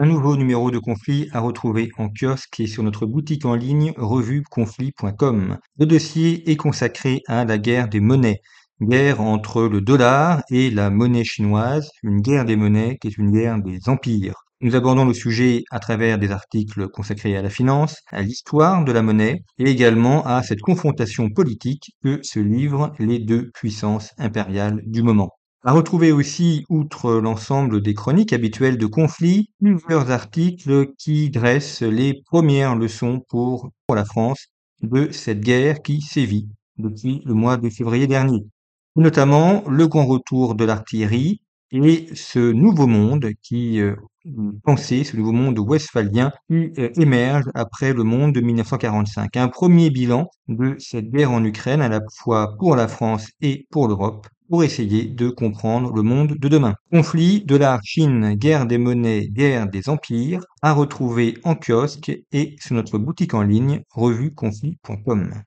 Un nouveau numéro de Conflit à retrouver en kiosque et sur notre boutique en ligne revueconflit.com. Le dossier est consacré à la guerre des monnaies. Guerre entre le dollar et la monnaie chinoise, une guerre des monnaies qui est une guerre des empires. Nous abordons le sujet à travers des articles consacrés à la finance, à l'histoire de la monnaie et également à cette confrontation politique que se livrent les deux puissances impériales du moment. À retrouver aussi, outre l'ensemble des chroniques habituelles de conflits, plusieurs articles qui dressent les premières leçons pour, pour la France de cette guerre qui sévit depuis le mois de février dernier. Notamment le grand retour de l'artillerie et ce nouveau monde qui euh, pensait, ce nouveau monde westphalien qui euh, émerge après le monde de 1945. Un premier bilan de cette guerre en Ukraine à la fois pour la France et pour l'Europe pour essayer de comprendre le monde de demain. Conflit de la Chine, guerre des monnaies, guerre des empires, à retrouver en kiosque et sur notre boutique en ligne revueconflit.com.